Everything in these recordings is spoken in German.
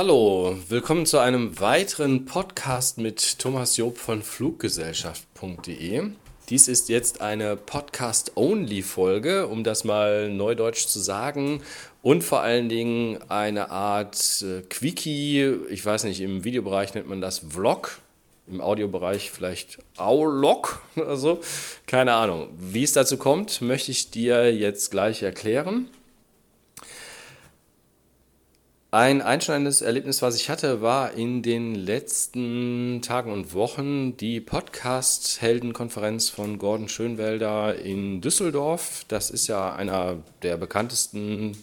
Hallo, willkommen zu einem weiteren Podcast mit Thomas Job von Fluggesellschaft.de. Dies ist jetzt eine Podcast-Only-Folge, um das mal neudeutsch zu sagen. Und vor allen Dingen eine Art äh, Quickie, ich weiß nicht, im Videobereich nennt man das Vlog, im Audiobereich vielleicht Aulog oder so. Keine Ahnung. Wie es dazu kommt, möchte ich dir jetzt gleich erklären. Ein einschneidendes Erlebnis, was ich hatte, war in den letzten Tagen und Wochen die Podcast-Heldenkonferenz von Gordon Schönwelder in Düsseldorf. Das ist ja einer der bekanntesten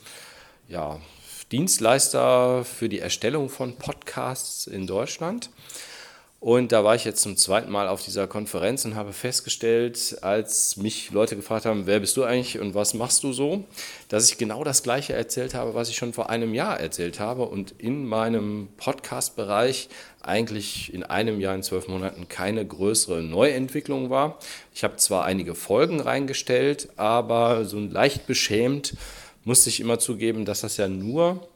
ja, Dienstleister für die Erstellung von Podcasts in Deutschland. Und da war ich jetzt zum zweiten Mal auf dieser Konferenz und habe festgestellt, als mich Leute gefragt haben, wer bist du eigentlich und was machst du so, dass ich genau das gleiche erzählt habe, was ich schon vor einem Jahr erzählt habe und in meinem Podcast-Bereich eigentlich in einem Jahr, in zwölf Monaten keine größere Neuentwicklung war. Ich habe zwar einige Folgen reingestellt, aber so leicht beschämt musste ich immer zugeben, dass das ja nur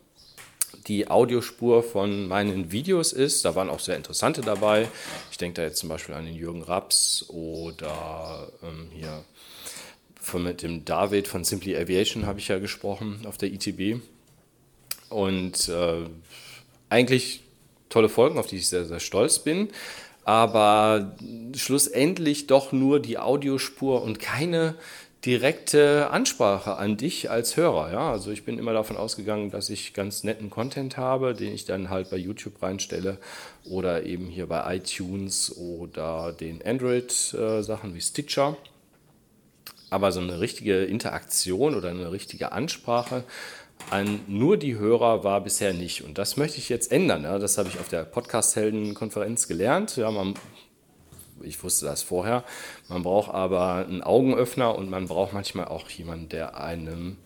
die Audiospur von meinen Videos ist. Da waren auch sehr interessante dabei. Ich denke da jetzt zum Beispiel an den Jürgen Raps oder ähm, hier von, mit dem David von Simply Aviation habe ich ja gesprochen auf der ITB. Und äh, eigentlich tolle Folgen, auf die ich sehr, sehr stolz bin. Aber schlussendlich doch nur die Audiospur und keine direkte Ansprache an dich als Hörer. Ja? Also ich bin immer davon ausgegangen, dass ich ganz netten Content habe, den ich dann halt bei YouTube reinstelle oder eben hier bei iTunes oder den Android-Sachen wie Stitcher. Aber so eine richtige Interaktion oder eine richtige Ansprache an nur die Hörer war bisher nicht. Und das möchte ich jetzt ändern. Ja? Das habe ich auf der Podcast-Helden-Konferenz gelernt. Ja, man ich wusste das vorher. Man braucht aber einen Augenöffner und man braucht manchmal auch jemanden, der einem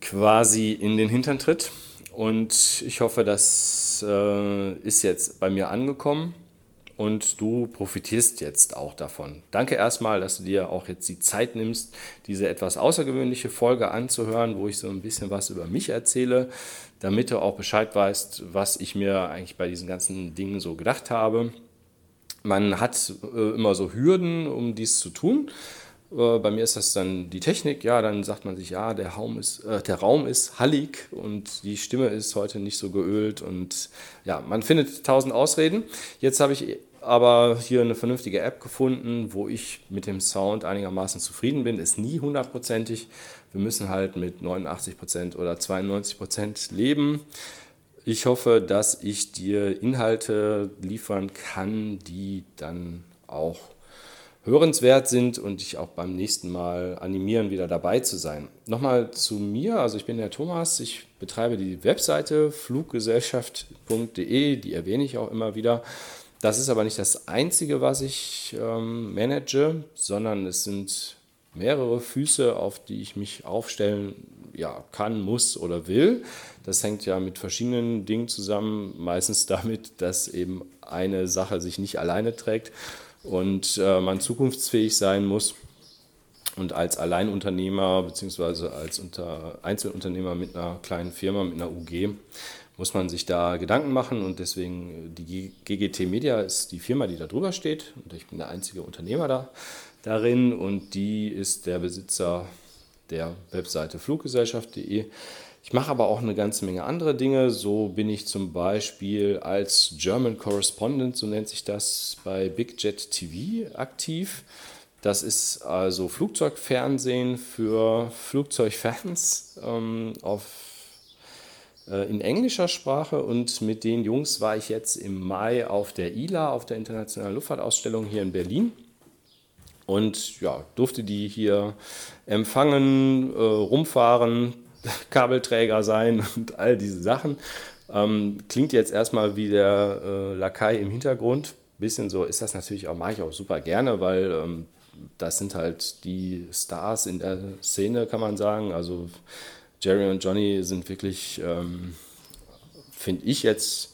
quasi in den Hintern tritt. Und ich hoffe, das äh, ist jetzt bei mir angekommen und du profitierst jetzt auch davon. Danke erstmal, dass du dir auch jetzt die Zeit nimmst, diese etwas außergewöhnliche Folge anzuhören, wo ich so ein bisschen was über mich erzähle, damit du auch Bescheid weißt, was ich mir eigentlich bei diesen ganzen Dingen so gedacht habe. Man hat äh, immer so Hürden, um dies zu tun. Äh, bei mir ist das dann die Technik. Ja, dann sagt man sich, ja, der Raum ist, äh, der Raum ist hallig und die Stimme ist heute nicht so geölt. Und ja, man findet tausend Ausreden. Jetzt habe ich aber hier eine vernünftige App gefunden, wo ich mit dem Sound einigermaßen zufrieden bin. Ist nie hundertprozentig. Wir müssen halt mit 89 Prozent oder 92 Prozent leben. Ich hoffe, dass ich dir Inhalte liefern kann, die dann auch hörenswert sind und dich auch beim nächsten Mal animieren, wieder dabei zu sein. Nochmal zu mir, also ich bin der Thomas, ich betreibe die Webseite fluggesellschaft.de, die erwähne ich auch immer wieder. Das ist aber nicht das Einzige, was ich ähm, manage, sondern es sind mehrere Füße, auf die ich mich aufstellen ja, kann, muss oder will. Das hängt ja mit verschiedenen Dingen zusammen, meistens damit, dass eben eine Sache sich nicht alleine trägt und äh, man zukunftsfähig sein muss. Und als Alleinunternehmer bzw. als Unter Einzelunternehmer mit einer kleinen Firma, mit einer UG, muss man sich da Gedanken machen. Und deswegen, die GGT Media ist die Firma, die da drüber steht. Und ich bin der einzige Unternehmer da, darin. Und die ist der Besitzer der Webseite fluggesellschaft.de. Ich mache aber auch eine ganze Menge andere Dinge. So bin ich zum Beispiel als German Correspondent, so nennt sich das, bei Big Jet TV aktiv. Das ist also Flugzeugfernsehen für Flugzeugfans ähm, auf, äh, in englischer Sprache. Und mit den Jungs war ich jetzt im Mai auf der ILA, auf der Internationalen Luftfahrtausstellung hier in Berlin und ja, durfte die hier empfangen, äh, rumfahren, Kabelträger sein und all diese Sachen. Ähm, klingt jetzt erstmal wie der äh, Lakai im Hintergrund. Bisschen so ist das natürlich auch, mache ich auch super gerne, weil ähm, das sind halt die Stars in der Szene, kann man sagen. Also Jerry und Johnny sind wirklich, ähm, finde ich jetzt,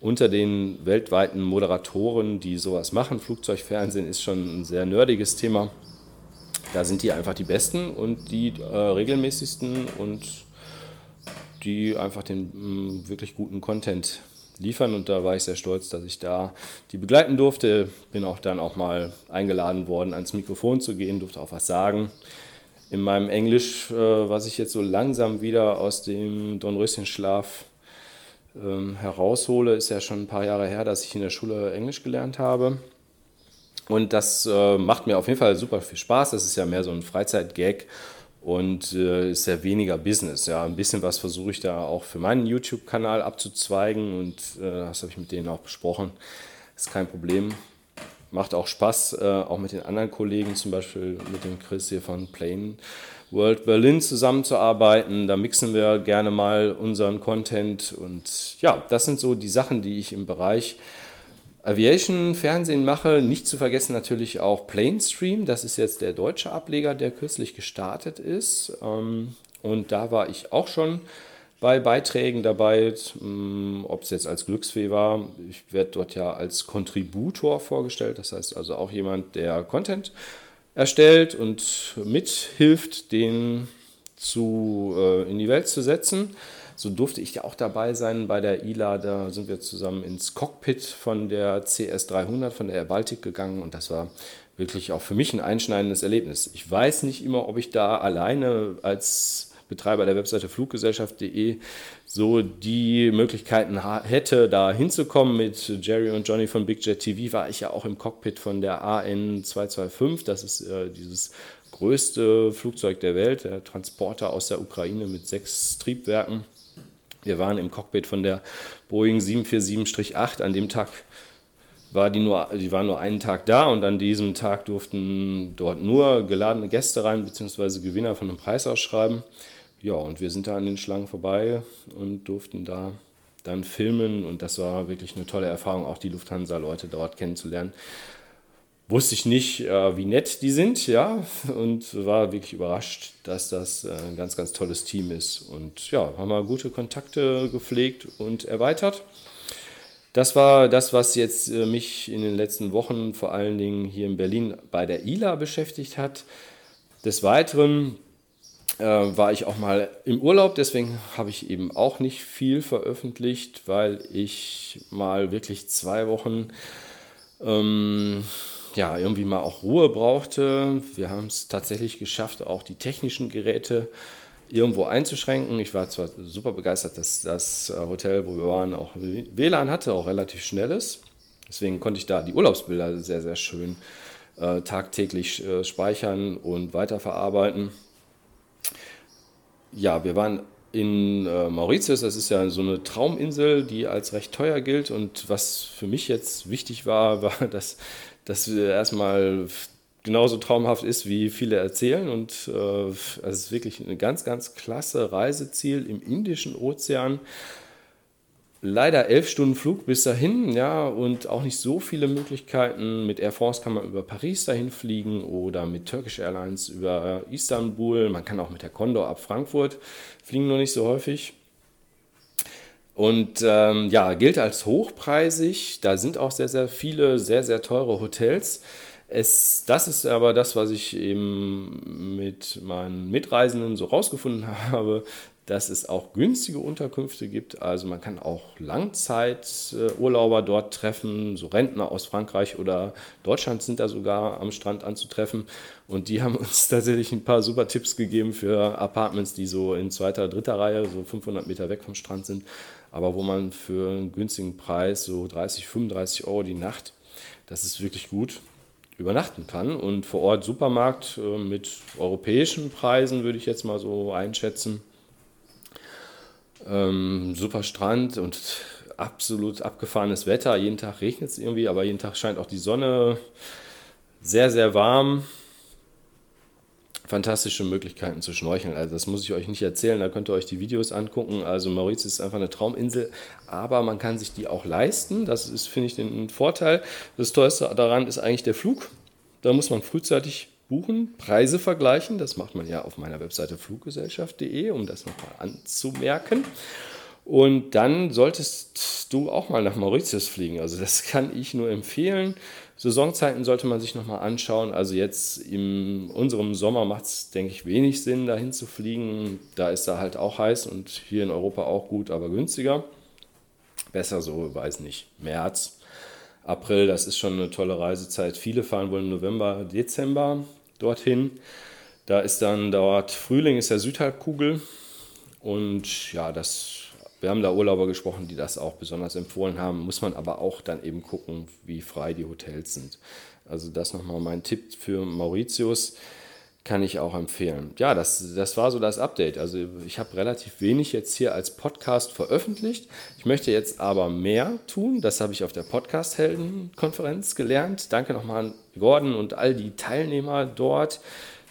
unter den weltweiten Moderatoren, die sowas machen. Flugzeugfernsehen ist schon ein sehr nerdiges Thema. Da sind die einfach die Besten und die äh, regelmäßigsten und die einfach den mh, wirklich guten Content liefern und da war ich sehr stolz, dass ich da die begleiten durfte. Bin auch dann auch mal eingeladen worden, ans Mikrofon zu gehen, durfte auch was sagen. In meinem Englisch, äh, was ich jetzt so langsam wieder aus dem Dornröschenschlaf ähm, heraushole, ist ja schon ein paar Jahre her, dass ich in der Schule Englisch gelernt habe. Und das äh, macht mir auf jeden Fall super viel Spaß. Das ist ja mehr so ein Freizeitgag und äh, ist ja weniger Business. Ja, ein bisschen was versuche ich da auch für meinen YouTube-Kanal abzuzweigen und äh, das habe ich mit denen auch besprochen. Ist kein Problem. Macht auch Spaß, äh, auch mit den anderen Kollegen, zum Beispiel mit dem Chris hier von Plain World Berlin zusammenzuarbeiten. Da mixen wir gerne mal unseren Content und ja, das sind so die Sachen, die ich im Bereich Aviation-Fernsehen mache. Nicht zu vergessen natürlich auch Planestream. Das ist jetzt der deutsche Ableger, der kürzlich gestartet ist. Ähm, und da war ich auch schon bei Beiträgen dabei, ähm, ob es jetzt als Glücksfee war. Ich werde dort ja als Contributor vorgestellt. Das heißt also auch jemand, der Content erstellt und mithilft, den zu, äh, in die Welt zu setzen. So durfte ich ja auch dabei sein bei der ILA. Da sind wir zusammen ins Cockpit von der CS300, von der Air Baltic gegangen und das war wirklich auch für mich ein einschneidendes Erlebnis. Ich weiß nicht immer, ob ich da alleine als Betreiber der Webseite fluggesellschaft.de so die Möglichkeiten hätte, da hinzukommen. Mit Jerry und Johnny von Big Jet TV war ich ja auch im Cockpit von der AN225. Das ist äh, dieses größte Flugzeug der Welt, der Transporter aus der Ukraine mit sechs Triebwerken. Wir waren im Cockpit von der Boeing 747-8. An dem Tag war die nur, die war nur einen Tag da und an diesem Tag durften dort nur geladene Gäste rein, beziehungsweise Gewinner von einem Preis ausschreiben. Ja, und wir sind da an den Schlangen vorbei und durften da dann filmen und das war wirklich eine tolle Erfahrung, auch die Lufthansa-Leute dort kennenzulernen wusste ich nicht, äh, wie nett die sind, ja, und war wirklich überrascht, dass das äh, ein ganz, ganz tolles Team ist. Und ja, haben wir gute Kontakte gepflegt und erweitert. Das war das, was jetzt äh, mich in den letzten Wochen vor allen Dingen hier in Berlin bei der ILA beschäftigt hat. Des Weiteren äh, war ich auch mal im Urlaub, deswegen habe ich eben auch nicht viel veröffentlicht, weil ich mal wirklich zwei Wochen ähm, ja, irgendwie mal auch Ruhe brauchte. Wir haben es tatsächlich geschafft, auch die technischen Geräte irgendwo einzuschränken. Ich war zwar super begeistert, dass das äh, Hotel, wo wir waren, auch WLAN hatte, auch relativ schnelles. Deswegen konnte ich da die Urlaubsbilder sehr, sehr schön äh, tagtäglich äh, speichern und weiterverarbeiten. Ja, wir waren in äh, Mauritius, das ist ja so eine Trauminsel, die als recht teuer gilt. Und was für mich jetzt wichtig war, war, dass das erstmal genauso traumhaft ist, wie viele erzählen. Und äh, es ist wirklich ein ganz, ganz klasse Reiseziel im Indischen Ozean. Leider elf Stunden Flug bis dahin, ja, und auch nicht so viele Möglichkeiten. Mit Air France kann man über Paris dahin fliegen oder mit Turkish Airlines über Istanbul. Man kann auch mit der Condor ab Frankfurt fliegen, nur nicht so häufig. Und ähm, ja, gilt als hochpreisig. Da sind auch sehr, sehr viele sehr, sehr teure Hotels. Es, das ist aber das, was ich eben mit meinen Mitreisenden so rausgefunden habe, dass es auch günstige Unterkünfte gibt. Also man kann auch Langzeiturlauber dort treffen, so Rentner aus Frankreich oder Deutschland sind da sogar am Strand anzutreffen. Und die haben uns tatsächlich ein paar super Tipps gegeben für Apartments, die so in zweiter, dritter Reihe, so 500 Meter weg vom Strand sind aber wo man für einen günstigen Preis, so 30, 35 Euro die Nacht, das ist wirklich gut, übernachten kann. Und vor Ort Supermarkt äh, mit europäischen Preisen würde ich jetzt mal so einschätzen. Ähm, super Strand und absolut abgefahrenes Wetter. Jeden Tag regnet es irgendwie, aber jeden Tag scheint auch die Sonne. Sehr, sehr warm fantastische Möglichkeiten zu schnorcheln. Also das muss ich euch nicht erzählen, da könnt ihr euch die Videos angucken. Also Mauritius ist einfach eine Trauminsel, aber man kann sich die auch leisten. Das ist, finde ich, den Vorteil. Das teuerste daran ist eigentlich der Flug. Da muss man frühzeitig buchen, Preise vergleichen. Das macht man ja auf meiner Webseite fluggesellschaft.de, um das nochmal anzumerken. Und dann solltest du auch mal nach Mauritius fliegen. Also das kann ich nur empfehlen. Saisonzeiten sollte man sich nochmal anschauen. Also jetzt in unserem Sommer macht es, denke ich, wenig Sinn, dahin zu fliegen. Da ist da halt auch heiß und hier in Europa auch gut, aber günstiger. Besser so, weiß nicht, März, April, das ist schon eine tolle Reisezeit. Viele fahren wohl im November, Dezember dorthin. Da ist dann dort Frühling, ist der Südhalbkugel. Und ja, das wir haben da Urlauber gesprochen, die das auch besonders empfohlen haben. Muss man aber auch dann eben gucken, wie frei die Hotels sind. Also das nochmal mein Tipp für Mauritius kann ich auch empfehlen. Ja, das, das war so das Update. Also ich habe relativ wenig jetzt hier als Podcast veröffentlicht. Ich möchte jetzt aber mehr tun. Das habe ich auf der Podcast-Helden-Konferenz gelernt. Danke nochmal an Gordon und all die Teilnehmer dort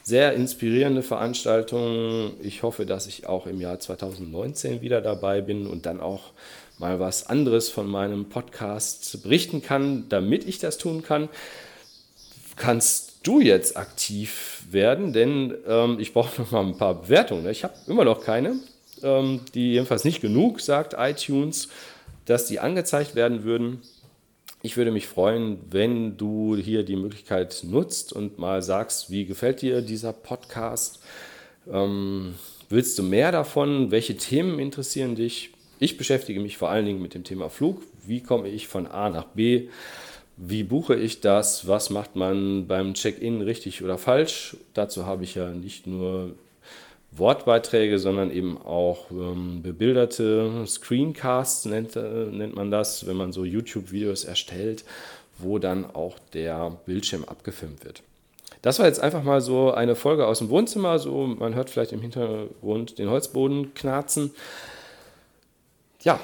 sehr inspirierende Veranstaltung. Ich hoffe, dass ich auch im Jahr 2019 wieder dabei bin und dann auch mal was anderes von meinem Podcast berichten kann, damit ich das tun kann. Kannst du jetzt aktiv werden, denn ähm, ich brauche noch mal ein paar Bewertungen. Ich habe immer noch keine, ähm, die jedenfalls nicht genug, sagt iTunes, dass die angezeigt werden würden. Ich würde mich freuen, wenn du hier die Möglichkeit nutzt und mal sagst, wie gefällt dir dieser Podcast? Ähm, willst du mehr davon? Welche Themen interessieren dich? Ich beschäftige mich vor allen Dingen mit dem Thema Flug. Wie komme ich von A nach B? Wie buche ich das? Was macht man beim Check-in richtig oder falsch? Dazu habe ich ja nicht nur Wortbeiträge, sondern eben auch ähm, bebilderte Screencasts nennt, äh, nennt man das, wenn man so YouTube-Videos erstellt, wo dann auch der Bildschirm abgefilmt wird. Das war jetzt einfach mal so eine Folge aus dem Wohnzimmer. So, man hört vielleicht im Hintergrund den Holzboden knarzen. Ja,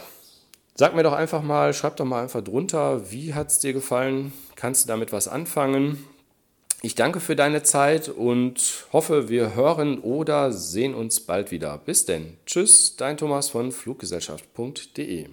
sag mir doch einfach mal, schreib doch mal einfach drunter, wie hat es dir gefallen? Kannst du damit was anfangen? Ich danke für deine Zeit und hoffe, wir hören oder sehen uns bald wieder. Bis denn. Tschüss, dein Thomas von Fluggesellschaft.de.